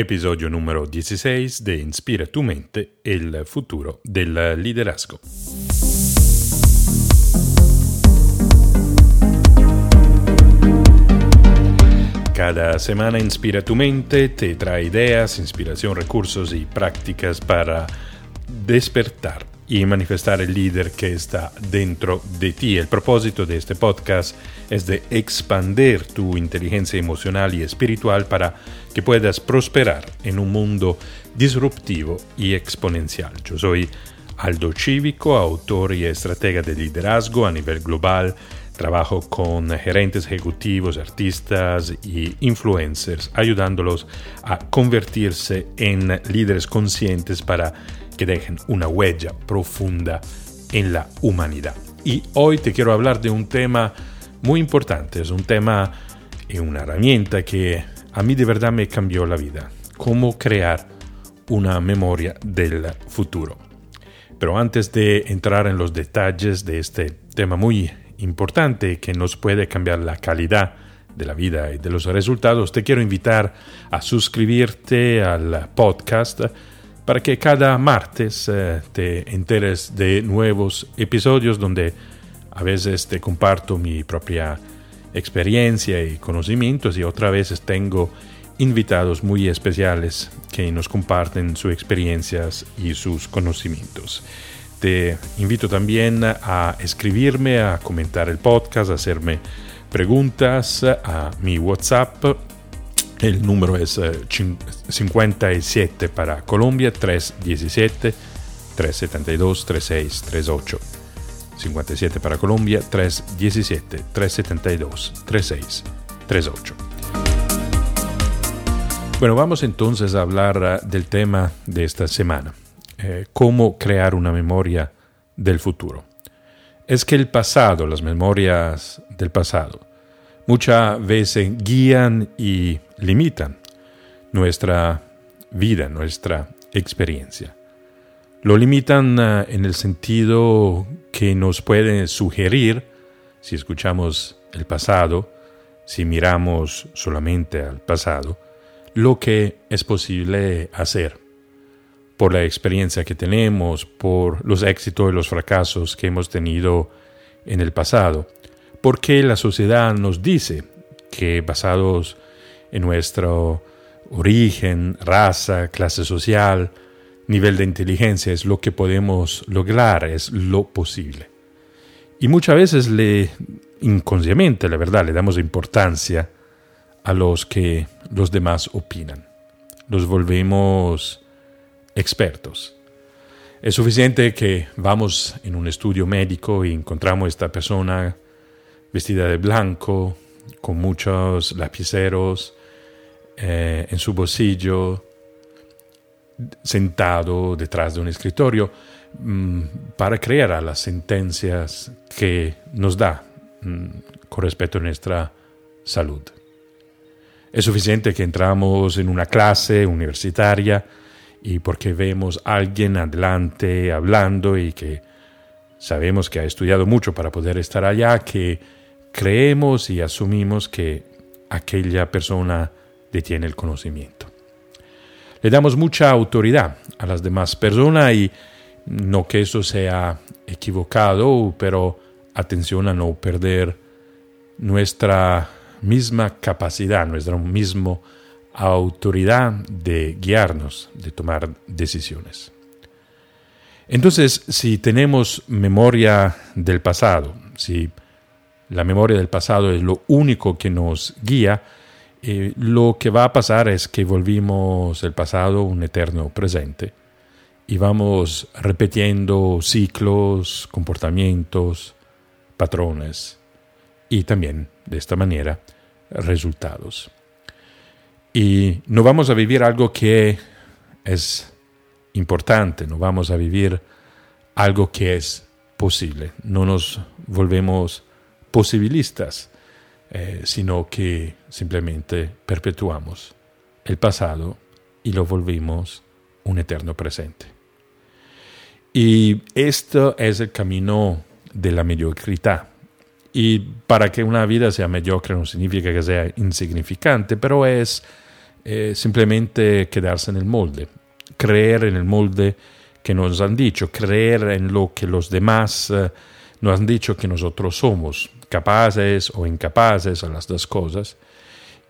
Episodio número 16 de Inspira tu mente, el futuro del liderazgo. Cada semana Inspira tu mente te trae ideas, inspiración, recursos y prácticas para despertar y manifestar el líder que está dentro de ti. El propósito de este podcast es de expandir tu inteligencia emocional y espiritual para que puedas prosperar en un mundo disruptivo y exponencial. Yo soy Aldo Cívico, autor y estratega de liderazgo a nivel global. Trabajo con gerentes ejecutivos, artistas y influencers, ayudándolos a convertirse en líderes conscientes para que dejen una huella profunda en la humanidad. Y hoy te quiero hablar de un tema muy importante, es un tema y una herramienta que a mí de verdad me cambió la vida, cómo crear una memoria del futuro. Pero antes de entrar en los detalles de este tema muy importante que nos puede cambiar la calidad de la vida y de los resultados, te quiero invitar a suscribirte al podcast para que cada martes eh, te enteres de nuevos episodios donde a veces te comparto mi propia experiencia y conocimientos y otras veces tengo invitados muy especiales que nos comparten sus experiencias y sus conocimientos. Te invito también a escribirme, a comentar el podcast, a hacerme preguntas a mi WhatsApp el número es 57 eh, para Colombia, 317 372 3638. 57 para Colombia, 317 372 3638. Bueno, vamos entonces a hablar eh, del tema de esta semana, eh, cómo crear una memoria del futuro. Es que el pasado, las memorias del pasado, muchas veces guían y limitan nuestra vida, nuestra experiencia. Lo limitan ah, en el sentido que nos pueden sugerir, si escuchamos el pasado, si miramos solamente al pasado, lo que es posible hacer por la experiencia que tenemos, por los éxitos y los fracasos que hemos tenido en el pasado porque la sociedad nos dice que basados en nuestro origen, raza, clase social, nivel de inteligencia es lo que podemos lograr, es lo posible. Y muchas veces le inconscientemente, la verdad, le damos importancia a los que los demás opinan. Los volvemos expertos. Es suficiente que vamos en un estudio médico y encontramos a esta persona vestida de blanco, con muchos lapiceros eh, en su bolsillo, sentado detrás de un escritorio, mm, para creer a las sentencias que nos da mm, con respecto a nuestra salud. Es suficiente que entramos en una clase universitaria y porque vemos a alguien adelante hablando y que sabemos que ha estudiado mucho para poder estar allá, que creemos y asumimos que aquella persona detiene el conocimiento. Le damos mucha autoridad a las demás personas y no que eso sea equivocado, pero atención a no perder nuestra misma capacidad, nuestra misma autoridad de guiarnos, de tomar decisiones. Entonces, si tenemos memoria del pasado, si la memoria del pasado es lo único que nos guía, eh, lo que va a pasar es que volvimos el pasado un eterno presente y vamos repitiendo ciclos, comportamientos, patrones y también de esta manera resultados. Y no vamos a vivir algo que es importante, no vamos a vivir algo que es posible, no nos volvemos posibilistas, eh, sino que simplemente perpetuamos el pasado y lo volvimos un eterno presente. Y esto es el camino de la mediocridad. Y para que una vida sea mediocre no significa que sea insignificante, pero es eh, simplemente quedarse en el molde, creer en el molde que nos han dicho, creer en lo que los demás eh, nos han dicho que nosotros somos, capaces o incapaces a las dos cosas,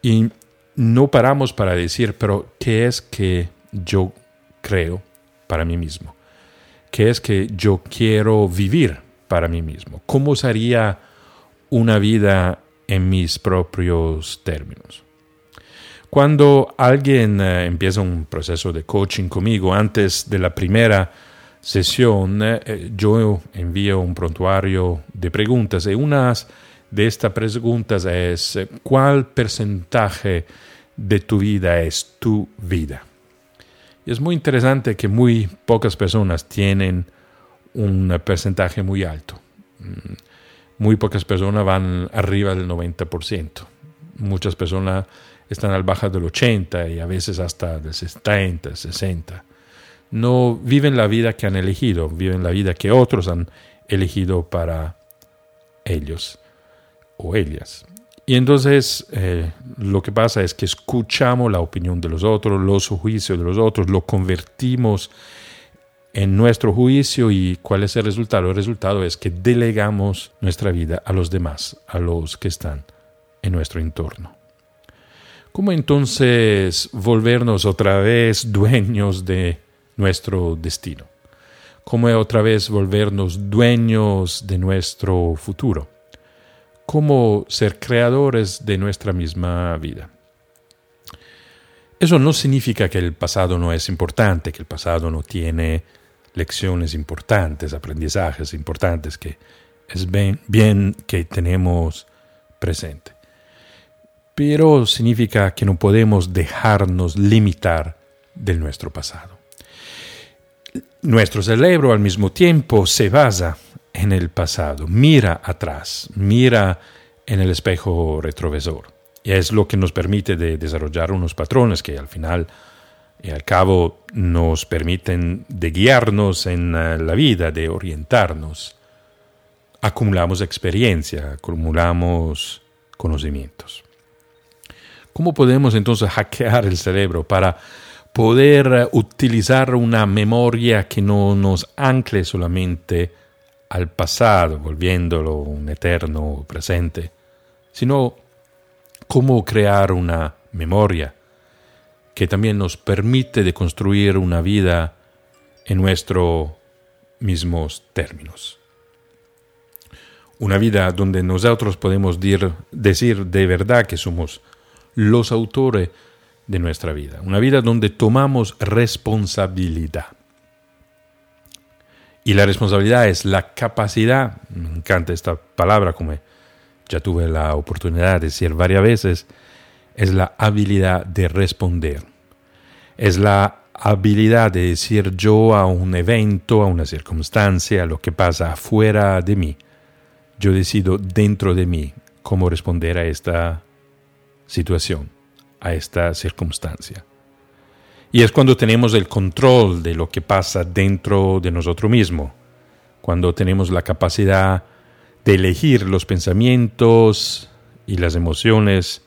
y no paramos para decir, pero ¿qué es que yo creo para mí mismo? ¿Qué es que yo quiero vivir para mí mismo? ¿Cómo sería una vida en mis propios términos? Cuando alguien eh, empieza un proceso de coaching conmigo, antes de la primera sesión, eh, yo envío un prontuario de preguntas y una de estas preguntas es, eh, ¿cuál porcentaje de tu vida es tu vida? Y es muy interesante que muy pocas personas tienen un porcentaje muy alto. Mm, muy pocas personas van arriba del 90%. Muchas personas están al baja del 80 y a veces hasta del 70, 60. No viven la vida que han elegido, viven la vida que otros han elegido para ellos o ellas. Y entonces eh, lo que pasa es que escuchamos la opinión de los otros, los juicios de los otros, lo convertimos en nuestro juicio y cuál es el resultado. El resultado es que delegamos nuestra vida a los demás, a los que están en nuestro entorno. ¿Cómo entonces volvernos otra vez dueños de nuestro destino? ¿Cómo otra vez volvernos dueños de nuestro futuro? ¿Cómo ser creadores de nuestra misma vida? Eso no significa que el pasado no es importante, que el pasado no tiene lecciones importantes, aprendizajes importantes que es bien, bien que tenemos presente pero significa que no podemos dejarnos limitar de nuestro pasado. Nuestro cerebro al mismo tiempo se basa en el pasado, mira atrás, mira en el espejo retrovisor. Y es lo que nos permite de desarrollar unos patrones que al final y al cabo nos permiten de guiarnos en eh, la vida, de orientarnos. Acumulamos experiencia, acumulamos conocimientos. ¿Cómo podemos entonces hackear el cerebro para poder eh, utilizar una memoria que no nos ancle solamente al pasado, volviéndolo un eterno presente, sino cómo crear una memoria que también nos permite de construir una vida en nuestros mismos términos. Una vida donde nosotros podemos decir de verdad que somos los autores de nuestra vida. Una vida donde tomamos responsabilidad. Y la responsabilidad es la capacidad, me encanta esta palabra como ya tuve la oportunidad de decir varias veces, es la habilidad de responder. Es la habilidad de decir yo a un evento, a una circunstancia, a lo que pasa afuera de mí. Yo decido dentro de mí cómo responder a esta situación, a esta circunstancia. Y es cuando tenemos el control de lo que pasa dentro de nosotros mismos, cuando tenemos la capacidad de elegir los pensamientos y las emociones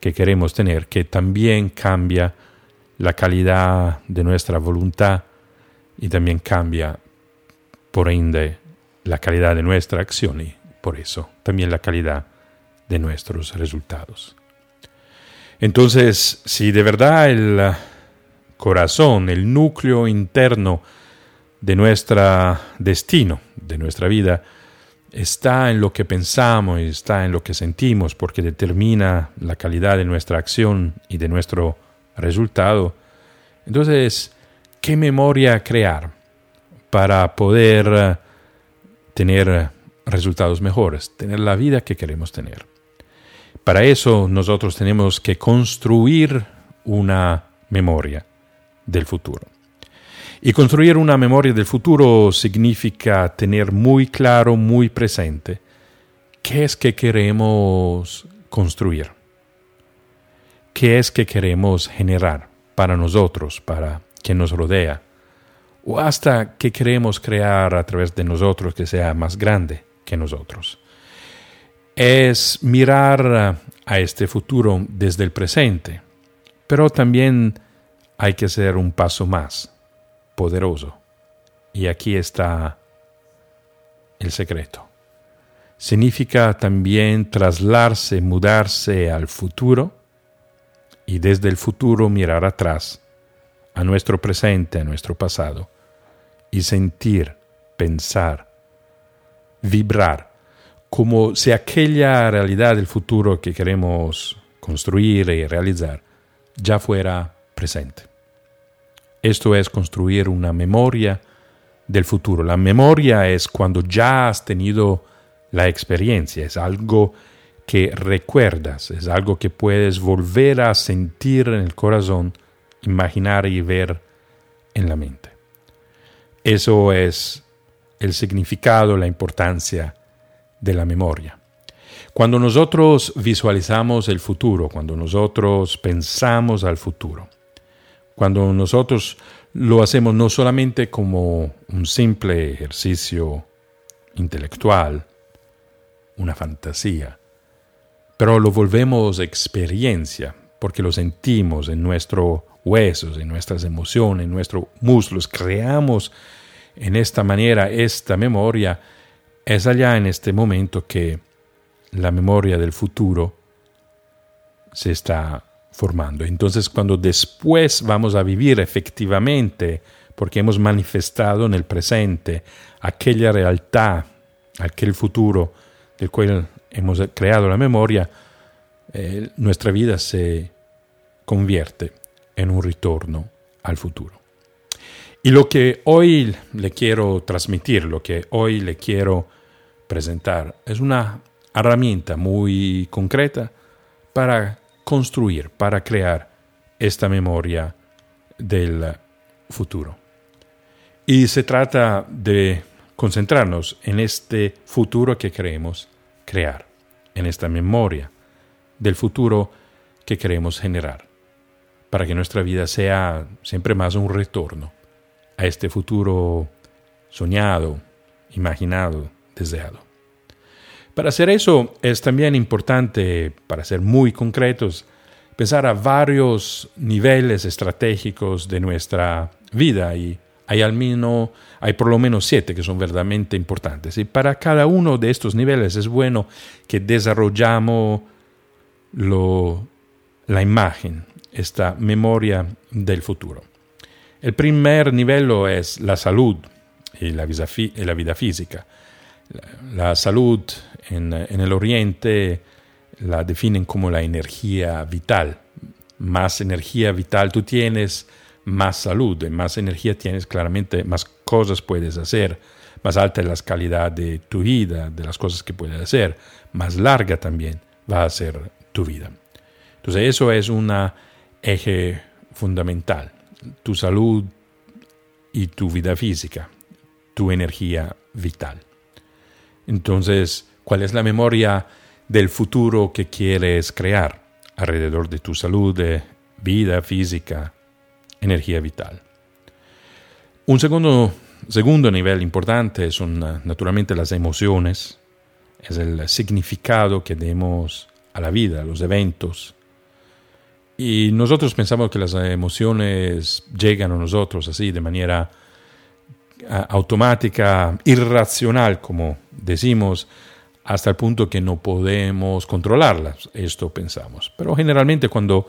que queremos tener, que también cambia la calidad de nuestra voluntad y también cambia, por ende, la calidad de nuestra acción y por eso también la calidad de nuestros resultados. Entonces, si de verdad el corazón, el núcleo interno de nuestro destino, de nuestra vida, está en lo que pensamos y está en lo que sentimos, porque determina la calidad de nuestra acción y de nuestro resultado, entonces, ¿qué memoria crear para poder tener resultados mejores, tener la vida que queremos tener? Para eso nosotros tenemos que construir una memoria del futuro. Y construir una memoria del futuro significa tener muy claro, muy presente, qué es que queremos construir, qué es que queremos generar para nosotros, para quien nos rodea, o hasta qué queremos crear a través de nosotros que sea más grande que nosotros es mirar a este futuro desde el presente Pero también hay que hacer un paso más poderoso. Y aquí está el secreto. Significa también trasladarse, mudarse al futuro y desde el futuro mirar atrás, a nuestro presente, a nuestro pasado, y sentir, pensar, vibrar, como si aquella realidad del futuro que queremos construir y realizar ya fuera presente. Esto es construir una memoria del futuro. La memoria es cuando ya has tenido la experiencia, es algo que recuerdas, es algo que puedes volver a sentir en el corazón, imaginar y ver en la mente. Eso es el significado, la importancia de la memoria. Cuando nosotros visualizamos el futuro, cuando nosotros pensamos al futuro, cuando nosotros lo hacemos no solamente como un simple ejercicio intelectual, una fantasía, pero lo volvemos experiencia, porque lo sentimos en nuestros huesos, en nuestras emociones, en nuestros muslos, creamos en esta manera esta memoria, es allá en este momento que la memoria del futuro se está formando. Entonces cuando después vamos a vivir efectivamente, porque hemos manifestado en el presente aquella realidad, aquel futuro del cual hemos creado la memoria, eh, nuestra vida se convierte en un retorno al futuro. Y lo que hoy le quiero transmitir, lo que hoy le quiero presentar, es una herramienta muy concreta para construir, para crear esta memoria del futuro. Y se trata de concentrarnos en este futuro que queremos crear, en esta memoria del futuro que queremos generar, para que nuestra vida sea siempre más un retorno a este futuro soñado, imaginado, deseado. Para hacer eso es también importante, para ser muy concretos, pensar a varios niveles estratégicos de nuestra vida y hay al menos, hay por lo menos siete que son verdaderamente importantes. Y para cada uno de estos niveles es bueno que desarrollamos lo, la imagen, esta memoria del futuro. El primer nivel es la salud y la vida, y la vida física. La, salud en, el Oriente la definen como la energía vital. Más energía vital tú tienes, más salud. más energía tienes, claramente más cosas puedes hacer. Más alta es la calidad de tu vida, de las cosas que puedes hacer. Más larga también va a ser tu vida. Entonces eso es un eje fundamental. Tu salud y tu vida física, tu energía vital. Entonces, cuál es la memoria del futuro que quieres crear alrededor de tu salud, vida física, energía vital. Un segundo, segundo nivel importante son naturalmente las emociones, es el significado que demos a la vida, a los eventos. Y nosotros pensamos que las emociones llegan a nosotros así, de manera automática, irracional, como decimos, hasta el punto que no podemos controlarlas. Esto pensamos. Pero generalmente cuando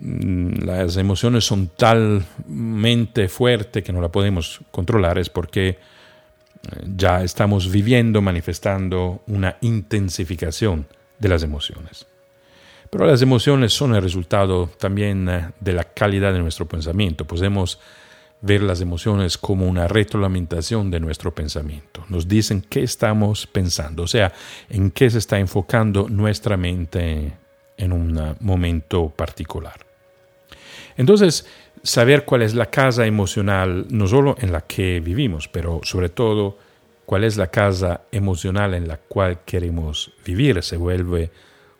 mm, las emociones son talmente fuertes que no la podemos controlar es porque eh, ya estamos viviendo, manifestando una intensificación de las emociones. Pero las emociones son el resultado también eh, de la calidad de nuestro pensamiento. Podemos ver las emociones como una retroalimentación de nuestro pensamiento. Nos dicen qué estamos pensando, o sea, en qué se está enfocando nuestra mente en un momento particular. Entonces, saber cuál es la casa emocional, no solo en la que vivimos, pero sobre todo cuál es la casa emocional en la cual queremos vivir, se vuelve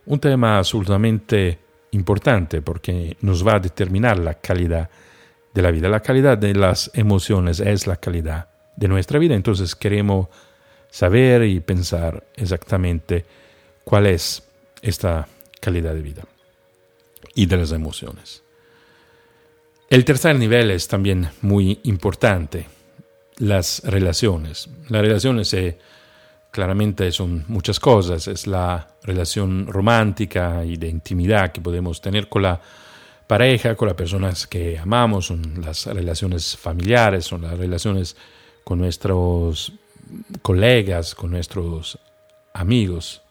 un tema absolutamente importante porque nos va a determinar la calidad de la vida. La calidad de las emociones es la calidad de nuestra vida. Entonces queremos saber y pensar exactamente cuál es esta calidad de vida. y de las emociones. El tercer nivel es también muy importante, las relaciones. Las relaciones eh, claramente son muchas cosas, es la relación romántica y de intimidad que podemos tener con la pareja, con las personas que amamos, son las relaciones familiares, son las relaciones con nuestros colegas, con nuestros amigos.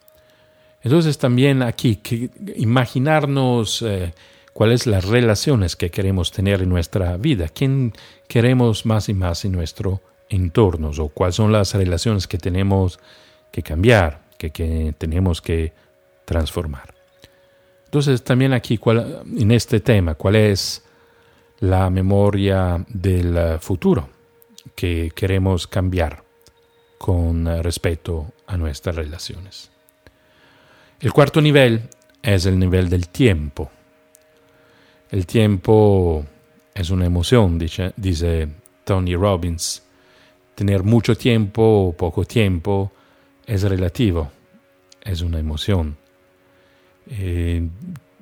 Entonces también aquí que imaginarnos eh, cuáles las relaciones que queremos tener en nuestra vida, quién queremos más y más en nuestro entorno o cuáles son las relaciones que tenemos que cambiar, que, que tenemos que transformar. Entonces también aquí en este tema, ¿cuál es la memoria del futuro que queremos cambiar con respecto a nuestras relaciones? El cuarto nivel es el nivel del tiempo. El tiempo es una emoción, dice, dice Tony Robbins. Tener mucho tiempo o poco tiempo es relativo, es una emoción. Eh,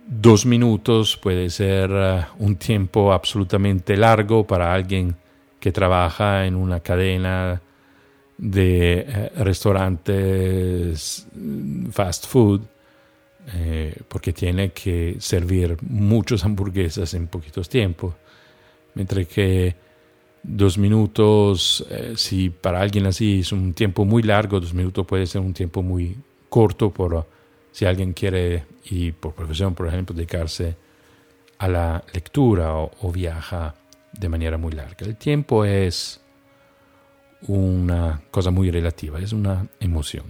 dos minutos puede ser uh, un tiempo absolutamente largo para alguien que trabaja en una cadena de eh, restaurantes mm, fast food eh, porque tiene que servir muchas hamburguesas en poquitos tiempos. Mientras que dos minutos, eh, si para alguien así es un tiempo muy largo, dos minutos puede ser un tiempo muy corto por si alguien quiere y por profesión, por ejemplo, dedicarse a la lectura o viaja de manera muy larga. El tiempo es una cosa muy relativa, es una emoción.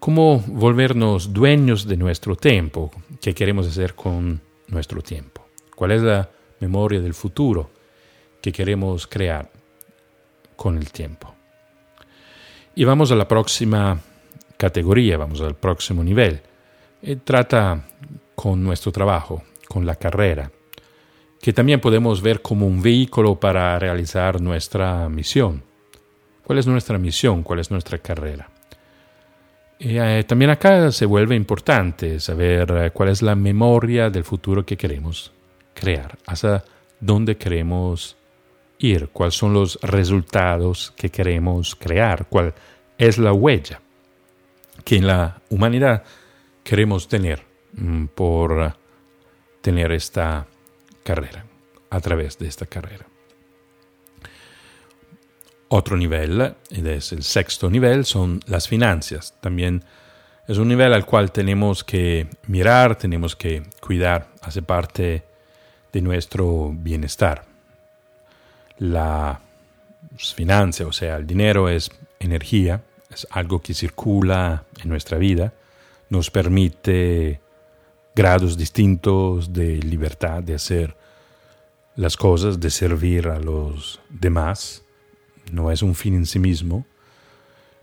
¿Cómo volvernos dueños de nuestro tiempo? ¿Qué queremos hacer con nuestro tiempo? ¿Cuál es la memoria del futuro que queremos crear con el tiempo? Y vamos a la próxima categoría, vamos al próximo nivel. Eh, trata con nuestro trabajo, con la carrera, que también podemos ver como un vehículo para realizar nuestra misión. ¿Cuál es nuestra misión? ¿Cuál es nuestra carrera? Eh, también acá se vuelve importante saber eh, cuál es la memoria del futuro que queremos crear, hacia dónde queremos ir, cuáles son los resultados que queremos crear, cuál es la huella que en la humanidad queremos tener mm, por tener esta carrera, a través de esta carrera. Otro nivel, y es el sexto nivel, son las finanzas. También es un nivel al cual tenemos que mirar, tenemos que cuidar, hace parte de nuestro bienestar. La finanza, o sea, el dinero es energía, es algo que circula en nuestra vida, nos permite grados distintos de libertad de hacer las cosas, de servir a los demás no es un fin en sí mismo.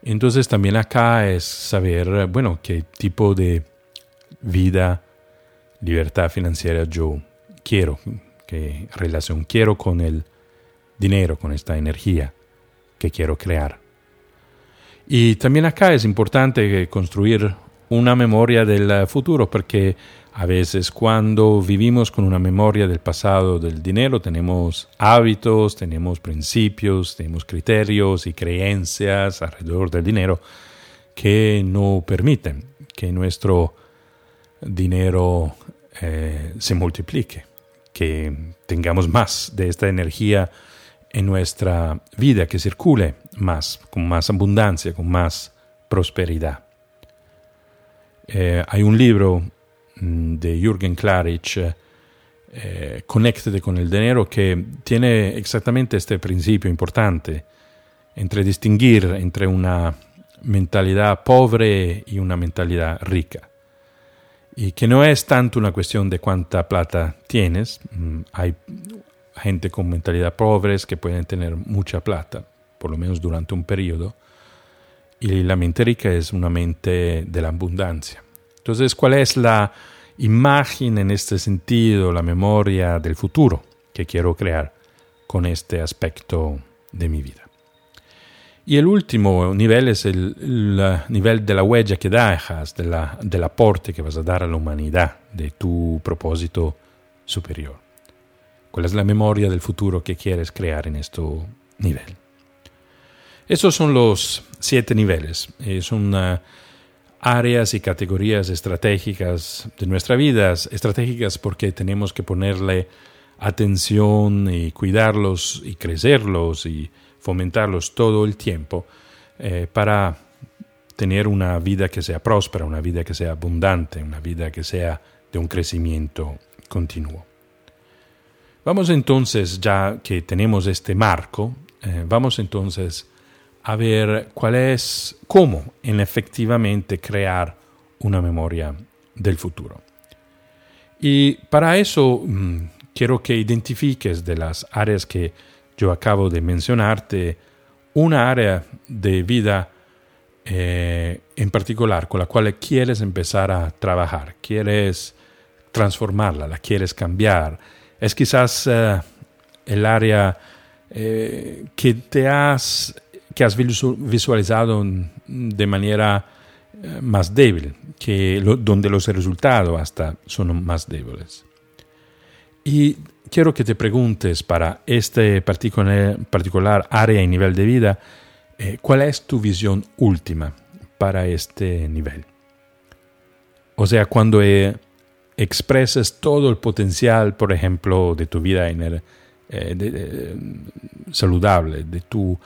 Entonces también acá es saber, bueno, qué tipo de vida, libertad financiera yo quiero, qué relación quiero con el dinero, con esta energía que quiero crear. Y también acá es importante construir una memoria del futuro porque a veces cuando vivimos con una memoria del pasado del dinero tenemos hábitos, tenemos principios, tenemos criterios y creencias alrededor del dinero que no permiten que nuestro dinero eh, se multiplique, que tengamos más de esta energía en nuestra vida, que circule más, con más abundancia, con más prosperidad. Eh, hay un libro Mm, de Jürgen Klarich, eh, Connected con el dinero, que tiene exactamente este principio importante entre distinguir entre una mentalidad pobre y una mentalidad rica. Y que no es tanto una cuestión de cuánta plata tienes, mm, hay gente con mentalidad pobres que pueden tener mucha plata, por lo menos durante un periodo, y la mente rica es una mente de la abundancia. Entonces, ¿cuál es la imagen en este sentido, la memoria del futuro que quiero crear con este aspecto de mi vida. Y el último nivel es el, nivel de la huella que dejas, de la, del aporte que vas a dar a la humanidad, de tu propósito superior. ¿Cuál es la memoria del futuro que quieres crear en este nivel? Esos son los siete niveles. son áreas y categorías estratégicas de nuestra vida, estratégicas porque tenemos que ponerle atención y cuidarlos y crecerlos y fomentarlos todo el tiempo eh, para tener una vida que sea próspera, una vida que sea abundante, una vida que sea de un crecimiento continuo. Vamos entonces, ya que tenemos este marco, eh, vamos entonces a ver cuál es, cómo en efectivamente crear una memoria del futuro. Y para eso mm, quiero que identifiques de las áreas que yo acabo de mencionarte, una área de vida eh, en particular con la cual quieres empezar a trabajar, quieres transformarla, la quieres cambiar. Es quizás eh, el área eh, que te has que has visualizado de manera eh, más débil, que donde los resultados hasta son más débiles. Y quiero que te preguntes para este particular, área y nivel de vida, eh, ¿cuál es tu visión última para este nivel? O sea, cuando eh, expresas todo el potencial, por ejemplo, de tu vida en saludable, de tu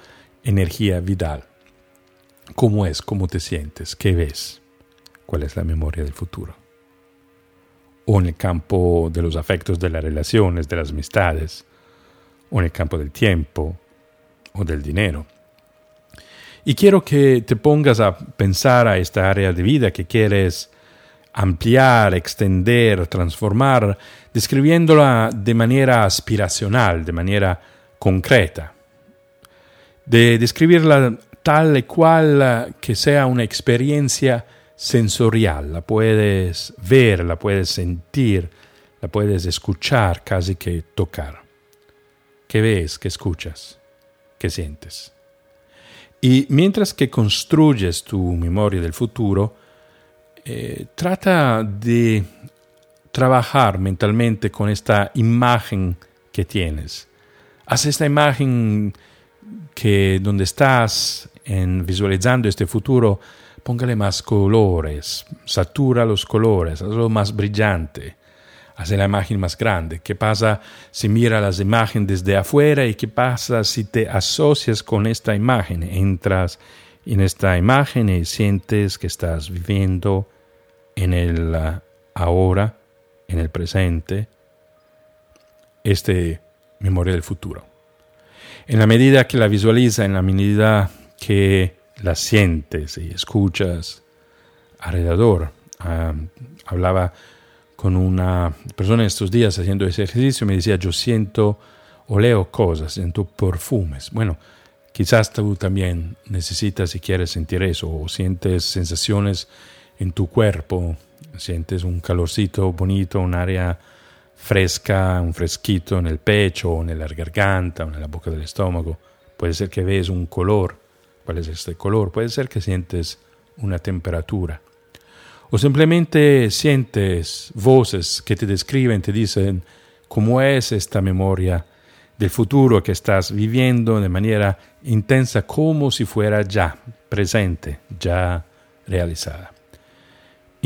energía vital. ¿Cómo es? ¿Cómo te sientes? ¿Qué ves? ¿Cuál es la memoria del futuro? O en el campo de los afectos, de las relaciones, de las amistades, o en el campo del tiempo, o del dinero. Y quiero que te pongas a pensar a esta área de vida que quieres ampliar, extender, transformar, describiéndola de manera aspiracional, de manera concreta de describirla tal y cual que sea una experiencia sensorial, la puedes ver, la puedes sentir, la puedes escuchar, casi que tocar. ¿Qué ves? ¿Qué escuchas? ¿Qué sientes? Y mientras que construyes tu memoria del futuro, eh, trata de trabajar mentalmente con esta imagen que tienes. Haz esta imagen que donde estás en visualizando este futuro, póngale más colores, satura los colores, hazlo más brillante, hace la imagen más grande. ¿Qué pasa si mira las imágenes desde afuera y qué pasa si te asocias con esta imagen? Entras en esta imagen y sientes que estás viviendo en el uh, ahora, en el presente, este memoria del futuro. En la medida que la visualiza, en la medida que la sientes y escuchas alrededor. Hablaba con una persona estos días haciendo ejercicio, me decía, yo siento o leo cosas, siento perfumes. Bueno, quizás tú también necesitas y quieres sentir eso, o sientes sensaciones en tu cuerpo, sientes un calorcito bonito, un área fresca, un fresquito en el pecho, en la garganta, o en la boca del estómago. Puede ser que ves un color. ¿Cuál es este color? Puede ser que sientes una temperatura. O simplemente sientes voces que te describen, te dicen cómo es esta memoria del futuro que estás viviendo de manera intensa, como si fuera ya presente, ya realizada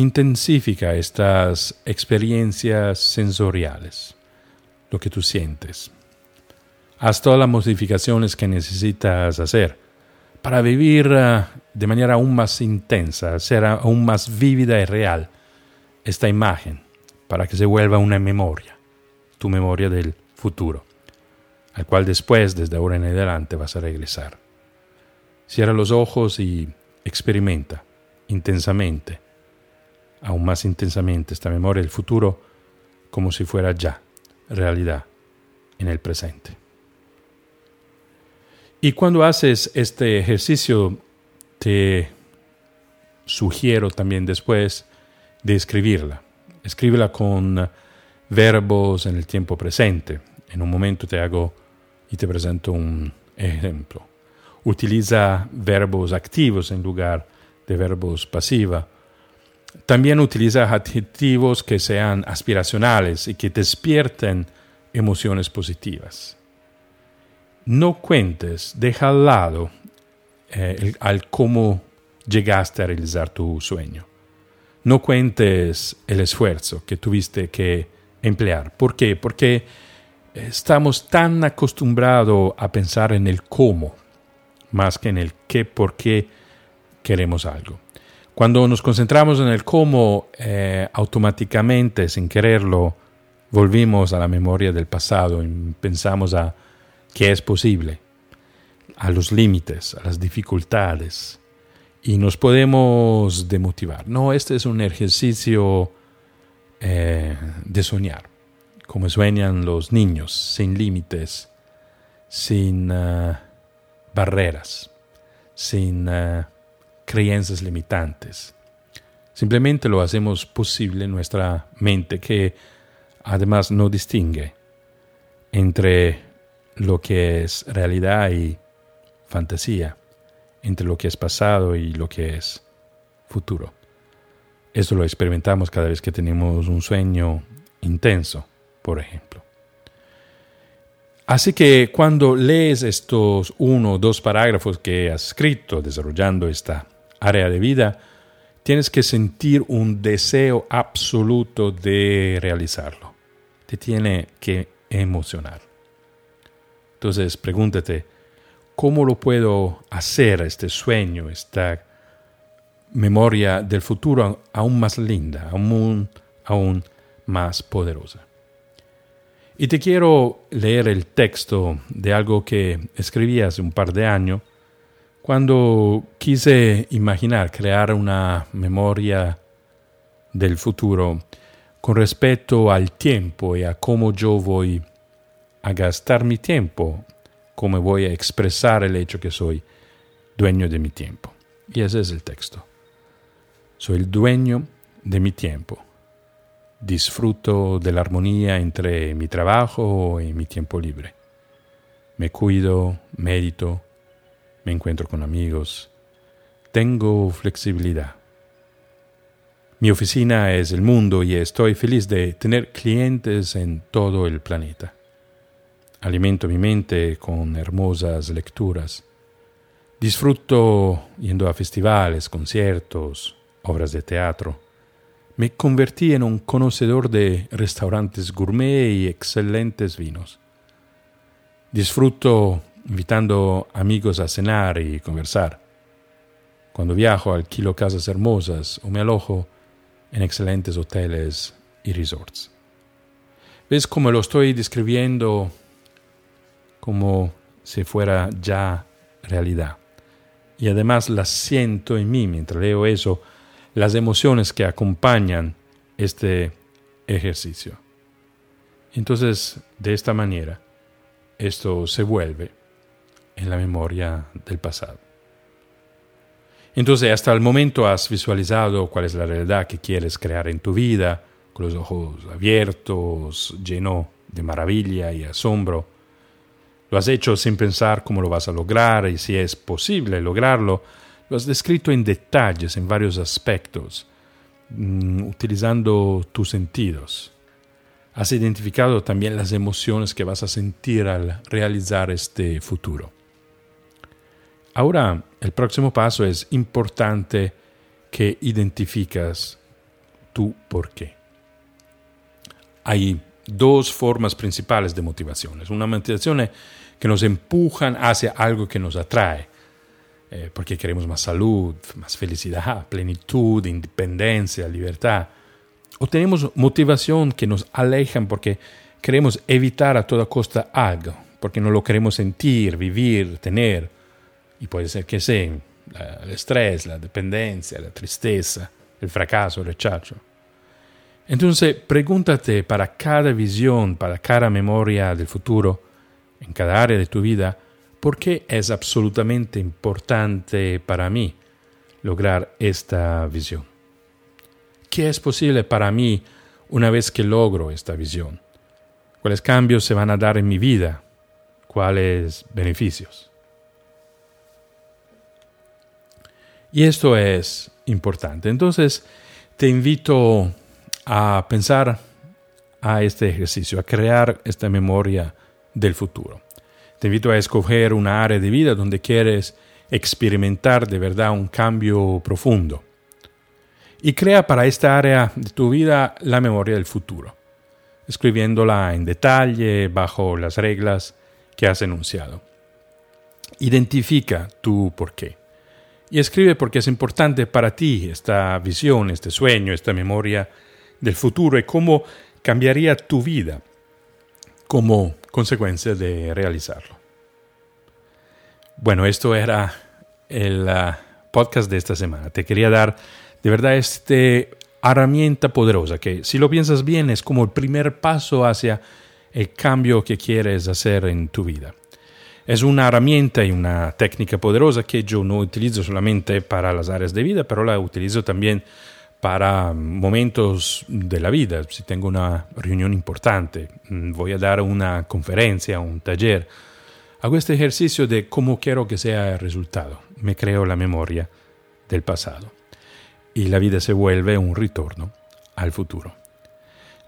intensifica estas experiencias sensoriales, lo que tú sientes. Haz todas las modificaciones que necesitas hacer para vivir eh, de manera aún más intensa, ser aún más vívida y real esta imagen, para que se vuelva una memoria, tu memoria del futuro, al cual después, desde ahora en adelante, vas a regresar. Cierra los ojos y experimenta intensamente aún más intensamente esta memoria del futuro como si fuera ya realidad en el presente. Y cuando haces este ejercicio, te sugiero también después de escribirla. Escríbela con verbos en el tiempo presente. En un momento te hago y te presento un ejemplo. utiliza verbos activos en lugar de verbos pasivos. También utiliza adjetivos que sean aspiracionales y que despierten emociones positivas. No cuentes, deja al lado eh, al cómo llegaste a realizar tu sueño. No cuentes el esfuerzo que tuviste que emplear. ¿Por qué? Porque estamos tan acostumbrados a pensar en el cómo más que en el qué, por qué queremos algo. Cuando nos concentramos en el cómo, eh, automáticamente, sin quererlo, volvimos a la memoria del pasado y pensamos a qué es posible, a los límites, a las dificultades, y nos podemos demotivar. No, este es un ejercicio eh, de soñar, como sueñan los niños, sin límites, sin eh, barreras, sin creencias limitantes. Simplemente lo hacemos posible en nuestra mente que además no distingue entre lo que es realidad y fantasía, entre lo que es pasado y lo que es futuro. Eso lo experimentamos cada vez que tenemos un sueño intenso, por ejemplo. Así que cuando lees estos uno o dos parágrafos que he escrito desarrollando esta área de vida, tienes que sentir un deseo absoluto de realizarlo. Te tiene que emocionar. Entonces pregúntate, ¿cómo lo puedo hacer este sueño, esta memoria del futuro aún más linda, aún, aún más poderosa? Y te quiero leer el texto de algo que escribí hace un par de años cuando quise imaginar, crear una memoria del futuro con respecto al tiempo y a cómo yo voy a gastar mi tiempo, cómo voy a expresar el hecho que soy dueño de mi tiempo. Y ese es el texto. Soy el dueño de mi tiempo. Disfruto de la armonía entre mi trabajo y mi tiempo libre. Me cuido, medito, me encuentro con amigos, tengo flexibilidad. Mi oficina es el mundo y estoy feliz de tener clientes en todo el planeta. Alimento mi mente con hermosas lecturas. Disfruto yendo a festivales, conciertos, obras de teatro. Me convertí en un conocedor de restaurantes gourmet y excelentes vinos. Disfruto invitando amigos a cenar y conversar. Cuando viajo alquilo casas hermosas o me alojo en excelentes hoteles y resorts. ¿Ves cómo lo estoy describiendo como si fuera ya realidad? Y además la siento en mí mientras leo eso, las emociones que acompañan este ejercicio. Entonces, de esta manera, esto se vuelve en la memoria del pasado. Entonces, hasta el momento has visualizado cuál es la realidad que quieres crear en tu vida, con los ojos abiertos, lleno de maravilla y asombro. Lo has hecho sin pensar cómo lo vas a lograr y si es posible lograrlo. Lo has descrito en detalles, en varios aspectos, mm, utilizando tus sentidos. Has identificado también las emociones que vas a sentir al realizar este futuro. Ahora, el próximo paso es importante que identificas tu por qué. Hay dos formas principales de motivaciones. Una motivación que nos empujan hacia algo que nos atrae, eh, porque queremos más salud, más felicidad, plenitud, independencia, libertad. O tenemos motivación que nos alejan porque queremos evitar a toda costa algo, porque no lo queremos sentir, vivir, tener y puede ser que sea el estrés, la dependencia, la tristeza, el fracaso, el rechazo. Entonces, pregúntate para cada visión, para cada memoria del futuro, en cada área de tu vida, ¿por qué es absolutamente importante para mí lograr esta visión? ¿Qué es posible para mí una vez que logro esta visión? ¿Cuáles cambios se van a dar en mi vida? ¿Cuáles beneficios? Y esto es importante. Entonces, te invito a pensar a este ejercicio, a crear esta memoria del futuro. Te invito a escoger una área de vida donde quieres experimentar de verdad un cambio profundo. Y crea para esta área de tu vida la memoria del futuro, escribiéndola en detalle bajo las reglas que has enunciado. Identifica tu porqué. Y escribe porque es importante para ti esta visión, este sueño, esta memoria del futuro y cómo cambiaría tu vida como consecuencia de realizarlo. Bueno, esto era el ah, podcast de esta semana. Te quería dar de verdad esta herramienta poderosa que si lo piensas bien es como el primer paso hacia el cambio que quieres hacer en tu vida. Es una herramienta y una técnica poderosa que yo no utilizo solamente para las áreas de vida, pero la utilizo también para momentos de la vida. Si tengo una reunión importante, mm, voy a dar una conferencia, un taller, hago este ejercicio de cómo quiero que sea el resultado. Me creo la memoria del pasado. Y la vida se vuelve un retorno al futuro.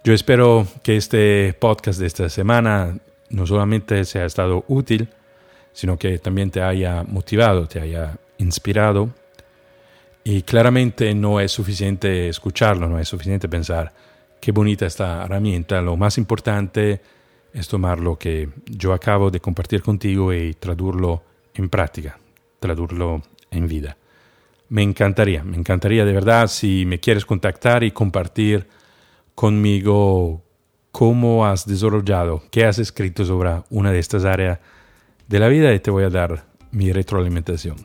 Yo espero que este podcast de esta semana no solamente sea estado útil, sino que también te haya motivado, te haya inspirado y claramente no es suficiente escucharlo, no es suficiente pensar qué bonita esta herramienta. Lo más importante es tomar lo que yo acabo de compartir contigo y traducirlo en práctica, traducirlo en vida. Me encantaría, me encantaría de verdad si me quieres contactar y compartir conmigo cómo has desarrollado, qué has escrito sobre una de estas áreas de la vida y te voy a dar mi retroalimentación.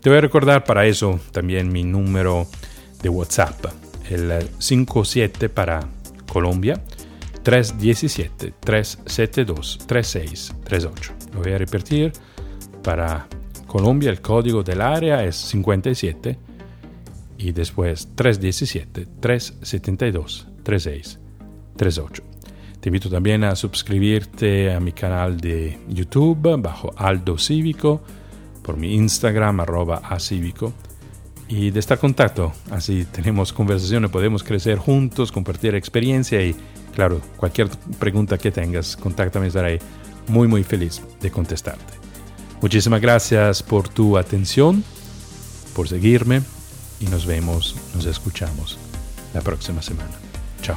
Te voy a recordar para eso también mi número de WhatsApp, el 57 para Colombia, 317-372-3638. Lo voy a repetir. Para Colombia el código del área es 57 y después 317-372-3638. Te invito también a suscribirte a mi canal de YouTube bajo Aldo Cívico por mi Instagram, arroba acívico, y de estar contacto. Así tenemos conversaciones, podemos crecer juntos, compartir experiencia y, claro, cualquier pregunta que tengas, contáctame, estaré muy, muy feliz de contestarte. Muchísimas gracias por tu atención, por seguirme y nos vemos, nos escuchamos la próxima semana. Chao.